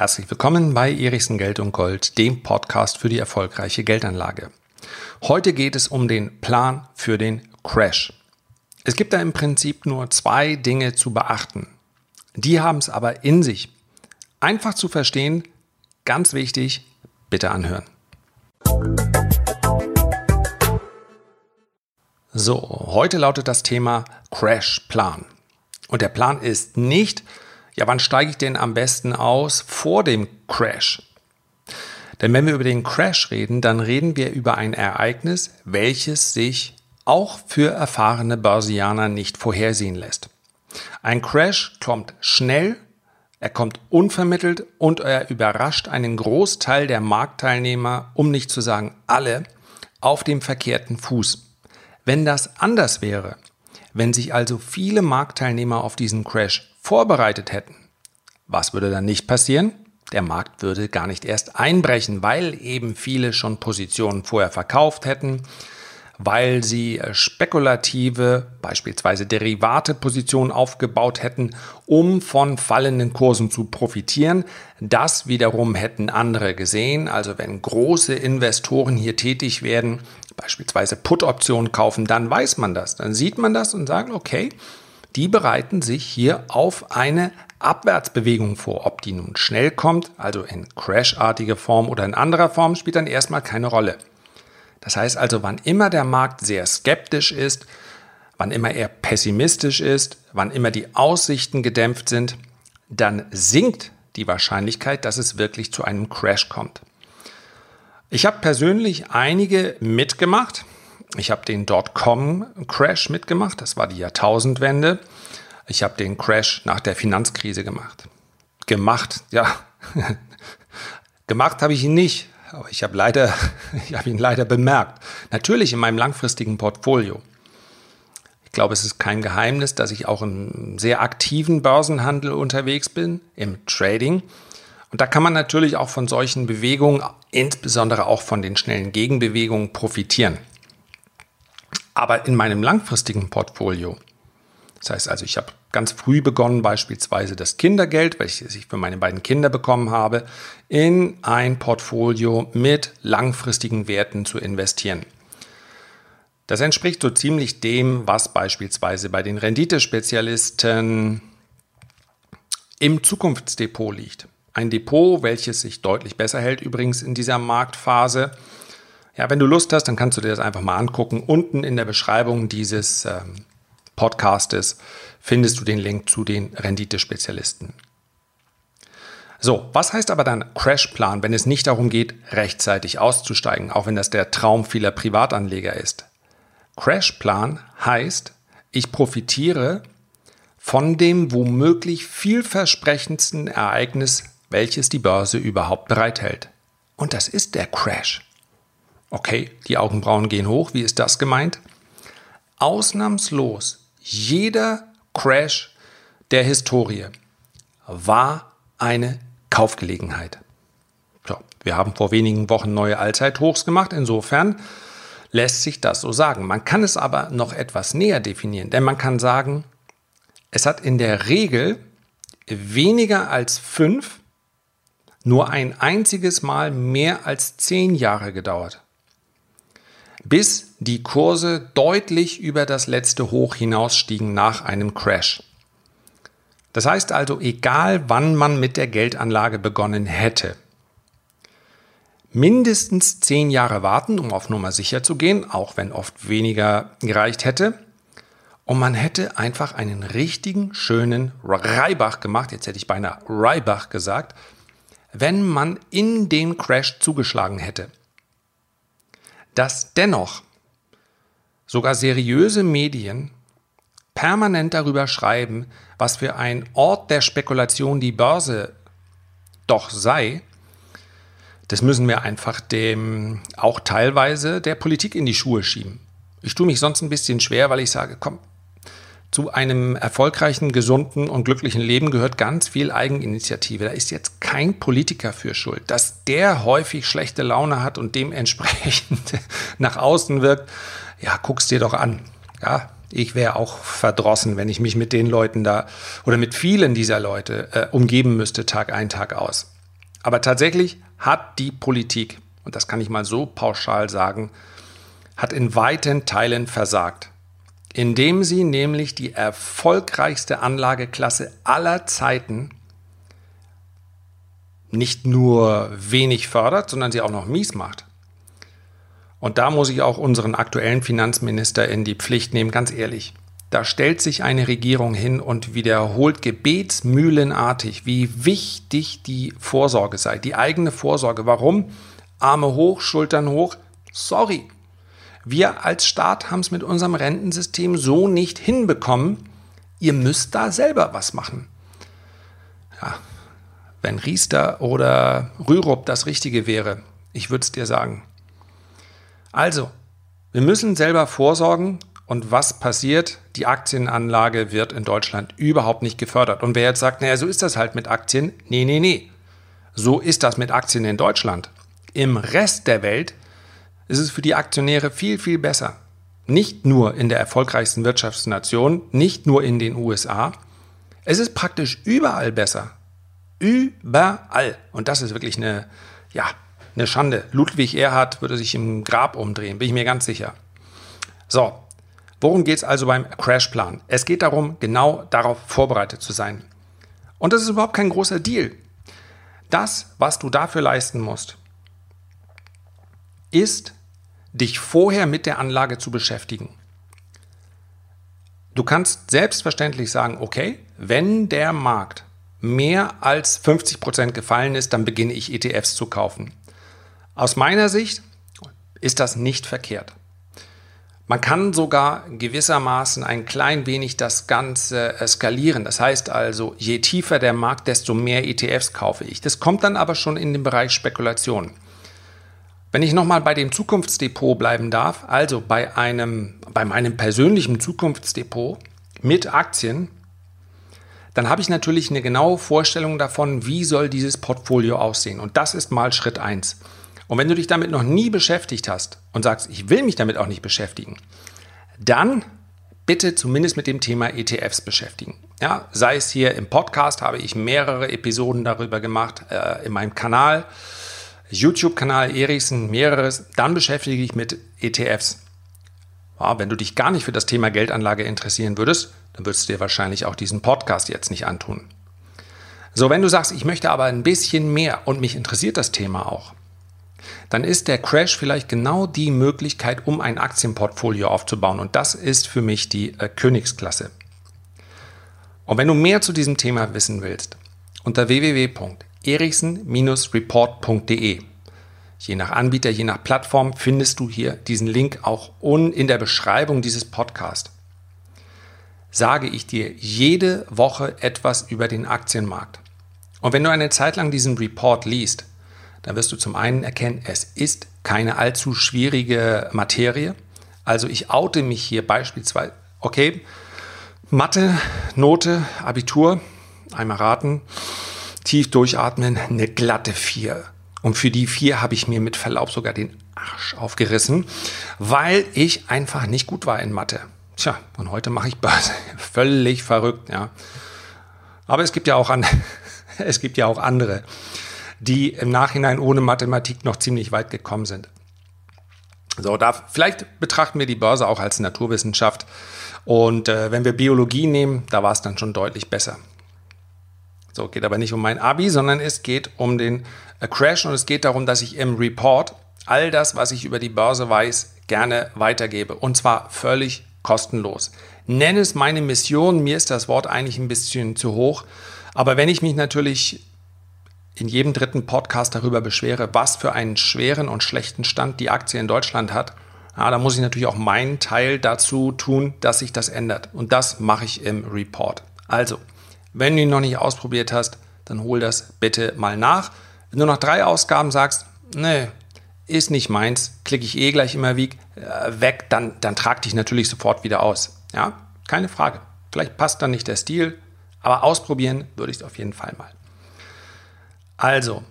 Herzlich willkommen bei Erichsen Geld und Gold, dem Podcast für die erfolgreiche Geldanlage. Heute geht es um den Plan für den Crash. Es gibt da im Prinzip nur zwei Dinge zu beachten. Die haben es aber in sich. Einfach zu verstehen, ganz wichtig, bitte anhören. So, heute lautet das Thema Crash-Plan. Und der Plan ist nicht, ja, wann steige ich denn am besten aus vor dem Crash? Denn wenn wir über den Crash reden, dann reden wir über ein Ereignis, welches sich auch für erfahrene Börsianer nicht vorhersehen lässt. Ein Crash kommt schnell, er kommt unvermittelt und er überrascht einen Großteil der Marktteilnehmer, um nicht zu sagen alle, auf dem verkehrten Fuß. Wenn das anders wäre, wenn sich also viele Marktteilnehmer auf diesen Crash vorbereitet hätten, was würde dann nicht passieren? Der Markt würde gar nicht erst einbrechen, weil eben viele schon Positionen vorher verkauft hätten, weil sie äh, spekulative, beispielsweise Derivate-Positionen aufgebaut hätten, um von fallenden Kursen zu profitieren. Das wiederum hätten andere gesehen. Also wenn große Investoren hier tätig werden, beispielsweise Put-Optionen kaufen, dann weiß man das. Dann sieht man das und sagt, okay, die bereiten sich hier auf eine Abwärtsbewegung vor. Ob die nun schnell kommt, also in crashartige Form oder in anderer Form, spielt dann erstmal keine Rolle. Das heißt also, wann immer der Markt sehr skeptisch ist, wann immer er pessimistisch ist, wann immer die Aussichten gedämpft sind, dann sinkt die Wahrscheinlichkeit, dass es wirklich zu einem Crash kommt. Ich habe persönlich einige mitgemacht. Ich habe den Dotcom-Crash mitgemacht, das war die Jahrtausendwende. Ich habe den Crash nach der Finanzkrise gemacht. Gemacht, ja. gemacht habe ich ihn nicht. Aber ich habe leider, ich habe ihn leider bemerkt. Natürlich in meinem langfristigen Portfolio. Ich glaube, es ist kein Geheimnis, dass ich auch im sehr aktiven Börsenhandel unterwegs bin, im Trading. Und da kann man natürlich auch von solchen Bewegungen, insbesondere auch von den schnellen Gegenbewegungen, profitieren. Aber in meinem langfristigen Portfolio, das heißt also, ich habe ganz früh begonnen, beispielsweise das Kindergeld, welches ich für meine beiden Kinder bekommen habe, in ein Portfolio mit langfristigen Werten zu investieren. Das entspricht so ziemlich dem, was beispielsweise bei den Renditespezialisten im Zukunftsdepot liegt. Ein Depot, welches sich deutlich besser hält, übrigens in dieser Marktphase. Ja, wenn du Lust hast, dann kannst du dir das einfach mal angucken. Unten in der Beschreibung dieses ähm, Podcastes findest du den Link zu den Renditespezialisten. So, was heißt aber dann Crashplan, wenn es nicht darum geht, rechtzeitig auszusteigen, auch wenn das der Traum vieler Privatanleger ist? Crashplan heißt, ich profitiere von dem womöglich vielversprechendsten Ereignis, welches die Börse überhaupt bereithält. Und das ist der Crash. Okay, die Augenbrauen gehen hoch. Wie ist das gemeint? Ausnahmslos jeder Crash der Historie war eine Kaufgelegenheit. So, wir haben vor wenigen Wochen neue Allzeithochs gemacht. Insofern lässt sich das so sagen. Man kann es aber noch etwas näher definieren, denn man kann sagen, es hat in der Regel weniger als fünf, nur ein einziges Mal mehr als zehn Jahre gedauert bis die Kurse deutlich über das letzte Hoch hinausstiegen nach einem Crash. Das heißt also, egal wann man mit der Geldanlage begonnen hätte, mindestens zehn Jahre warten, um auf Nummer sicher zu gehen, auch wenn oft weniger gereicht hätte. Und man hätte einfach einen richtigen, schönen Reibach gemacht, jetzt hätte ich beinahe Reibach gesagt, wenn man in den Crash zugeschlagen hätte dass dennoch sogar seriöse Medien permanent darüber schreiben, was für ein Ort der Spekulation die Börse doch sei, das müssen wir einfach dem auch teilweise der Politik in die Schuhe schieben. Ich tue mich sonst ein bisschen schwer, weil ich sage, komm, zu einem erfolgreichen, gesunden und glücklichen Leben gehört ganz viel Eigeninitiative. Da ist jetzt kein Politiker für schuld. Dass der häufig schlechte Laune hat und dementsprechend nach außen wirkt, ja, guck's dir doch an. Ja, Ich wäre auch verdrossen, wenn ich mich mit den Leuten da oder mit vielen dieser Leute äh, umgeben müsste, Tag ein, Tag aus. Aber tatsächlich hat die Politik, und das kann ich mal so pauschal sagen, hat in weiten Teilen versagt, indem sie nämlich die erfolgreichste Anlageklasse aller Zeiten nicht nur wenig fördert, sondern sie auch noch mies macht. Und da muss ich auch unseren aktuellen Finanzminister in die Pflicht nehmen, ganz ehrlich. Da stellt sich eine Regierung hin und wiederholt gebetsmühlenartig, wie wichtig die Vorsorge sei, die eigene Vorsorge. Warum? Arme hoch, Schultern hoch. Sorry. Wir als Staat haben es mit unserem Rentensystem so nicht hinbekommen. Ihr müsst da selber was machen. Ja, wenn Riester oder Rürup das Richtige wäre, ich würde es dir sagen. Also, wir müssen selber vorsorgen und was passiert? Die Aktienanlage wird in Deutschland überhaupt nicht gefördert. Und wer jetzt sagt, naja, so ist das halt mit Aktien, nee, nee, nee. So ist das mit Aktien in Deutschland. Im Rest der Welt ist es für die Aktionäre viel, viel besser. Nicht nur in der erfolgreichsten Wirtschaftsnation, nicht nur in den USA. Es ist praktisch überall besser. Überall. Und das ist wirklich eine, ja, eine Schande. Ludwig Erhard würde sich im Grab umdrehen, bin ich mir ganz sicher. So, worum geht es also beim Crashplan? Es geht darum, genau darauf vorbereitet zu sein. Und das ist überhaupt kein großer Deal. Das, was du dafür leisten musst, ist, dich vorher mit der Anlage zu beschäftigen. Du kannst selbstverständlich sagen, okay, wenn der Markt mehr als 50 Prozent gefallen ist, dann beginne ich ETFs zu kaufen. Aus meiner Sicht ist das nicht verkehrt. Man kann sogar gewissermaßen ein klein wenig das Ganze skalieren. Das heißt also, je tiefer der Markt, desto mehr ETFs kaufe ich. Das kommt dann aber schon in den Bereich Spekulation. Wenn ich nochmal bei dem Zukunftsdepot bleiben darf, also bei, einem, bei meinem persönlichen Zukunftsdepot mit Aktien, dann habe ich natürlich eine genaue Vorstellung davon, wie soll dieses Portfolio aussehen. Und das ist mal Schritt 1. Und wenn du dich damit noch nie beschäftigt hast und sagst, ich will mich damit auch nicht beschäftigen, dann bitte zumindest mit dem Thema ETFs beschäftigen. Ja, sei es hier im Podcast, habe ich mehrere Episoden darüber gemacht, äh, in meinem Kanal, YouTube-Kanal Erichsen, mehreres. Dann beschäftige ich mich mit ETFs. Ja, wenn du dich gar nicht für das Thema Geldanlage interessieren würdest, dann würdest du dir wahrscheinlich auch diesen Podcast jetzt nicht antun. So, wenn du sagst, ich möchte aber ein bisschen mehr und mich interessiert das Thema auch, dann ist der Crash vielleicht genau die Möglichkeit, um ein Aktienportfolio aufzubauen. Und das ist für mich die äh, Königsklasse. Und wenn du mehr zu diesem Thema wissen willst, unter www.erichsen-report.de Je nach Anbieter, je nach Plattform findest du hier diesen Link auch in der Beschreibung dieses Podcasts. Sage ich dir jede Woche etwas über den Aktienmarkt. Und wenn du eine Zeit lang diesen Report liest, dann wirst du zum einen erkennen, es ist keine allzu schwierige Materie. Also ich oute mich hier beispielsweise, okay, Mathe, Note, Abitur, einmal raten, tief durchatmen, eine glatte 4. Und für die 4 habe ich mir mit Verlaub sogar den Arsch aufgerissen, weil ich einfach nicht gut war in Mathe. Tja, und heute mache ich Börse. Völlig verrückt, ja. Aber es gibt ja auch, an, es gibt ja auch andere die im Nachhinein ohne Mathematik noch ziemlich weit gekommen sind. So, da vielleicht betrachten wir die Börse auch als Naturwissenschaft. Und äh, wenn wir Biologie nehmen, da war es dann schon deutlich besser. So, geht aber nicht um mein Abi, sondern es geht um den äh, Crash und es geht darum, dass ich im Report all das, was ich über die Börse weiß, gerne weitergebe. Und zwar völlig kostenlos. Nenne es meine Mission, mir ist das Wort eigentlich ein bisschen zu hoch. Aber wenn ich mich natürlich in jedem dritten Podcast darüber beschwere, was für einen schweren und schlechten Stand die Aktie in Deutschland hat, ja, da muss ich natürlich auch meinen Teil dazu tun, dass sich das ändert. Und das mache ich im Report. Also, wenn du ihn noch nicht ausprobiert hast, dann hol das bitte mal nach. Wenn du nach drei Ausgaben sagst, nee, ist nicht meins, klicke ich eh gleich immer wie, äh, weg, dann, dann trag dich natürlich sofort wieder aus. Ja, keine Frage. Vielleicht passt dann nicht der Stil, aber ausprobieren würde ich es auf jeden Fall mal. Also,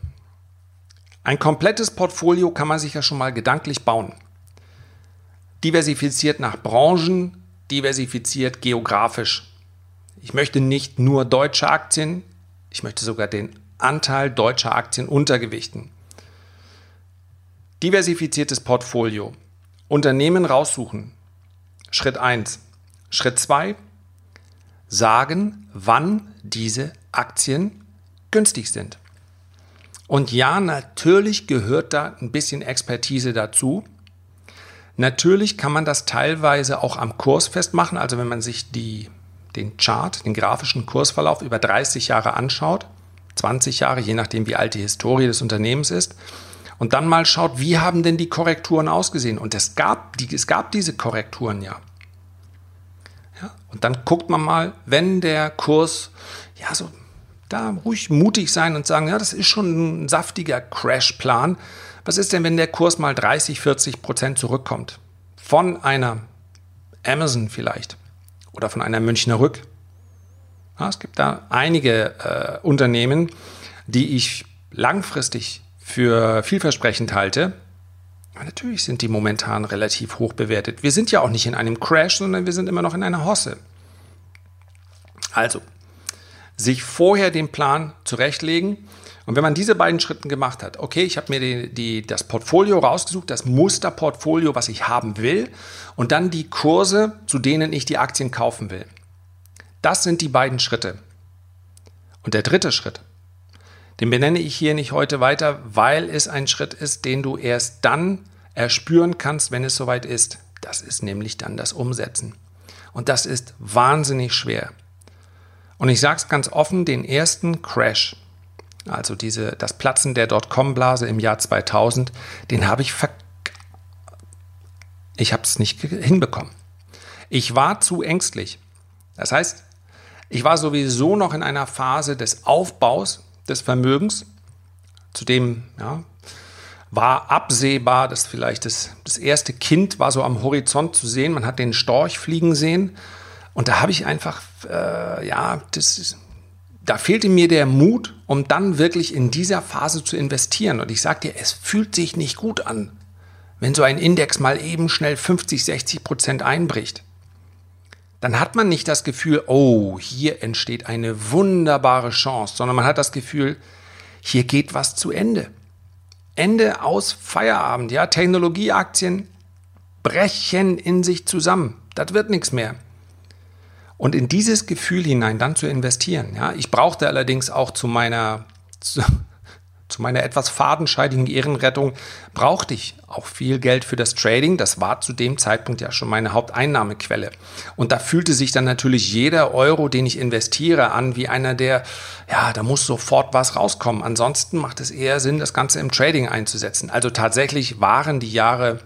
ein komplettes Portfolio kann man sich ja schon mal gedanklich bauen. Diversifiziert nach Branchen, diversifiziert geografisch. Ich möchte nicht nur deutsche Aktien, ich möchte sogar den Anteil deutscher Aktien untergewichten. Diversifiziertes Portfolio. Unternehmen raussuchen. Schritt 1. Schritt 2. Sagen, wann diese Aktien günstig sind. Und ja, natürlich gehört da ein bisschen Expertise dazu. Natürlich kann man das teilweise auch am Kurs festmachen. Also wenn man sich die, den Chart, den grafischen Kursverlauf über 30 Jahre anschaut, 20 Jahre, je nachdem wie alt die Historie des Unternehmens ist, und dann mal schaut, wie haben denn die Korrekturen ausgesehen? Und es gab, die, es gab diese Korrekturen ja. ja. Und dann guckt man mal, wenn der Kurs, ja, so da ruhig mutig sein und sagen, ja, das ist schon ein saftiger Crash-Plan. Was ist denn, wenn der Kurs mal 30, 40 Prozent zurückkommt? Von einer Amazon vielleicht oder von einer Münchner Rück. Ja, es gibt da einige äh, Unternehmen, die ich langfristig für vielversprechend halte. Aber natürlich sind die momentan relativ hoch bewertet. Wir sind ja auch nicht in einem Crash, sondern wir sind immer noch in einer Hosse. Also, sich vorher den Plan zurechtlegen. Und wenn man diese beiden Schritte gemacht hat, okay, ich habe mir die, die, das Portfolio rausgesucht, das Musterportfolio, was ich haben will, und dann die Kurse, zu denen ich die Aktien kaufen will. Das sind die beiden Schritte. Und der dritte Schritt, den benenne ich hier nicht heute weiter, weil es ein Schritt ist, den du erst dann erspüren kannst, wenn es soweit ist. Das ist nämlich dann das Umsetzen. Und das ist wahnsinnig schwer. Und ich sage es ganz offen, den ersten Crash, also diese, das Platzen der Dotcom-Blase im Jahr 2000, den habe ich ver ich habe es nicht hinbekommen. Ich war zu ängstlich. Das heißt, ich war sowieso noch in einer Phase des Aufbaus des Vermögens. Zudem ja, war absehbar, dass vielleicht das, das erste Kind war so am Horizont zu sehen. Man hat den Storch fliegen sehen. Und da habe ich einfach, äh, ja, das, da fehlte mir der Mut, um dann wirklich in dieser Phase zu investieren. Und ich sage dir, es fühlt sich nicht gut an, wenn so ein Index mal eben schnell 50, 60 Prozent einbricht dann hat man nicht das Gefühl, oh, hier entsteht eine wunderbare Chance, sondern man hat das Gefühl, hier geht was zu Ende. Ende aus Feierabend, ja, Technologieaktien brechen in sich zusammen. Das wird nichts mehr. Und in dieses Gefühl hinein dann zu investieren, ja, ich brauchte allerdings auch zu meiner zu, zu meiner etwas fadenscheidigen Ehrenrettung brauchte ich auch viel Geld für das Trading. Das war zu dem Zeitpunkt ja schon meine Haupteinnahmequelle. Und da fühlte sich dann natürlich jeder Euro, den ich investiere, an wie einer, der, ja, da muss sofort was rauskommen. Ansonsten macht es eher Sinn, das Ganze im Trading einzusetzen. Also tatsächlich waren die Jahre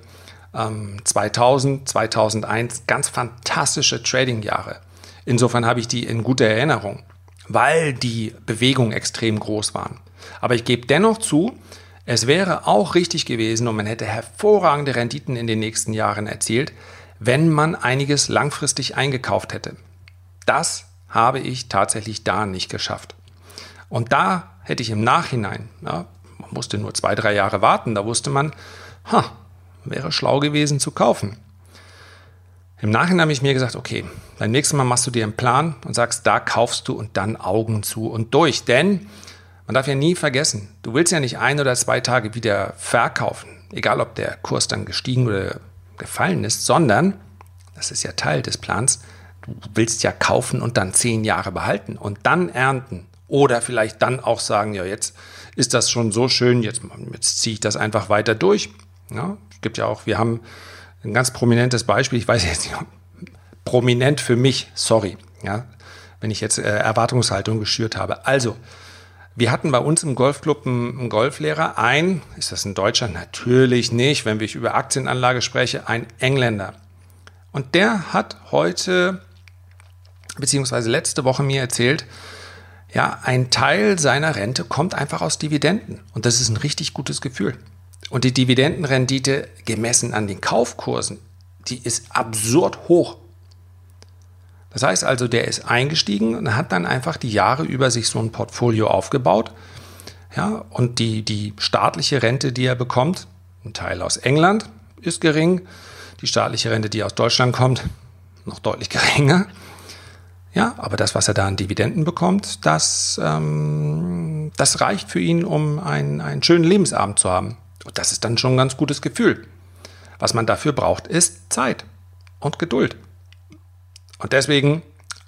ähm, 2000, 2001 ganz fantastische Trading-Jahre. Insofern habe ich die in guter Erinnerung, weil die Bewegungen extrem groß waren. Aber ich gebe dennoch zu, es wäre auch richtig gewesen und man hätte hervorragende Renditen in den nächsten Jahren erzielt, wenn man einiges langfristig eingekauft hätte. Das habe ich tatsächlich da nicht geschafft. Und da hätte ich im Nachhinein, ja, man musste nur zwei, drei Jahre warten, da wusste man, ha, wäre schlau gewesen zu kaufen. Im Nachhinein habe ich mir gesagt, okay, beim nächsten Mal machst du dir einen Plan und sagst, da kaufst du und dann Augen zu und durch. Denn man darf ja nie vergessen, du willst ja nicht ein oder zwei Tage wieder verkaufen, egal ob der Kurs dann gestiegen oder gefallen ist, sondern, das ist ja Teil des Plans, du willst ja kaufen und dann zehn Jahre behalten und dann ernten. Oder vielleicht dann auch sagen, ja, jetzt ist das schon so schön, jetzt, jetzt ziehe ich das einfach weiter durch. Ja, es gibt ja auch, wir haben ein ganz prominentes Beispiel, ich weiß jetzt nicht, prominent für mich, sorry, ja, wenn ich jetzt äh, Erwartungshaltung geschürt habe. Also, wir hatten bei uns im Golfclub einen, einen Golflehrer, ein, ist das ein Deutscher? Natürlich nicht, wenn ich über Aktienanlage spreche, ein Engländer. Und der hat heute, beziehungsweise letzte Woche mir erzählt, ja, ein Teil seiner Rente kommt einfach aus Dividenden. Und das ist ein richtig gutes Gefühl. Und die Dividendenrendite gemessen an den Kaufkursen, die ist absurd hoch. Das heißt also, der ist eingestiegen und hat dann einfach die Jahre über sich so ein Portfolio aufgebaut. Ja, und die, die staatliche Rente, die er bekommt, ein Teil aus England ist gering, die staatliche Rente, die aus Deutschland kommt, noch deutlich geringer. Ja, aber das, was er da an Dividenden bekommt, das, ähm, das reicht für ihn, um einen, einen schönen Lebensabend zu haben. Und das ist dann schon ein ganz gutes Gefühl. Was man dafür braucht, ist Zeit und Geduld. Und deswegen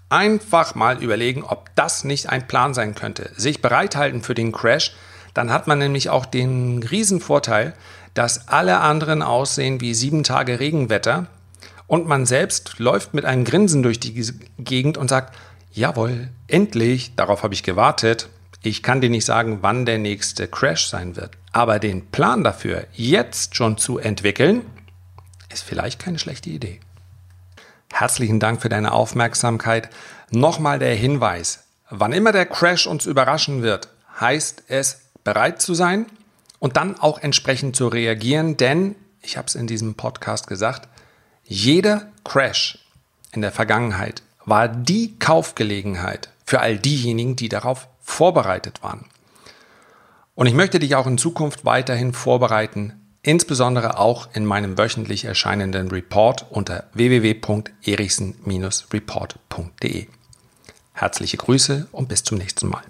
einfach mal überlegen, ob das nicht ein Plan sein könnte. Sich bereithalten für den Crash, dann hat man nämlich auch den Riesenvorteil, dass alle anderen aussehen wie sieben Tage Regenwetter und man selbst läuft mit einem Grinsen durch die Gegend und sagt, jawohl, endlich, darauf habe ich gewartet. Ich kann dir nicht sagen, wann der nächste Crash sein wird. Aber den Plan dafür jetzt schon zu entwickeln, ist vielleicht keine schlechte Idee. Herzlichen Dank für deine Aufmerksamkeit. Nochmal der Hinweis, wann immer der Crash uns überraschen wird, heißt es bereit zu sein und dann auch entsprechend zu reagieren, denn, ich habe es in diesem Podcast gesagt, jeder Crash in der Vergangenheit war die Kaufgelegenheit für all diejenigen, die darauf vorbereitet waren. Und ich möchte dich auch in Zukunft weiterhin vorbereiten, insbesondere auch in meinem wöchentlich erscheinenden Report unter www.erichsen-report.de. Herzliche Grüße und bis zum nächsten Mal.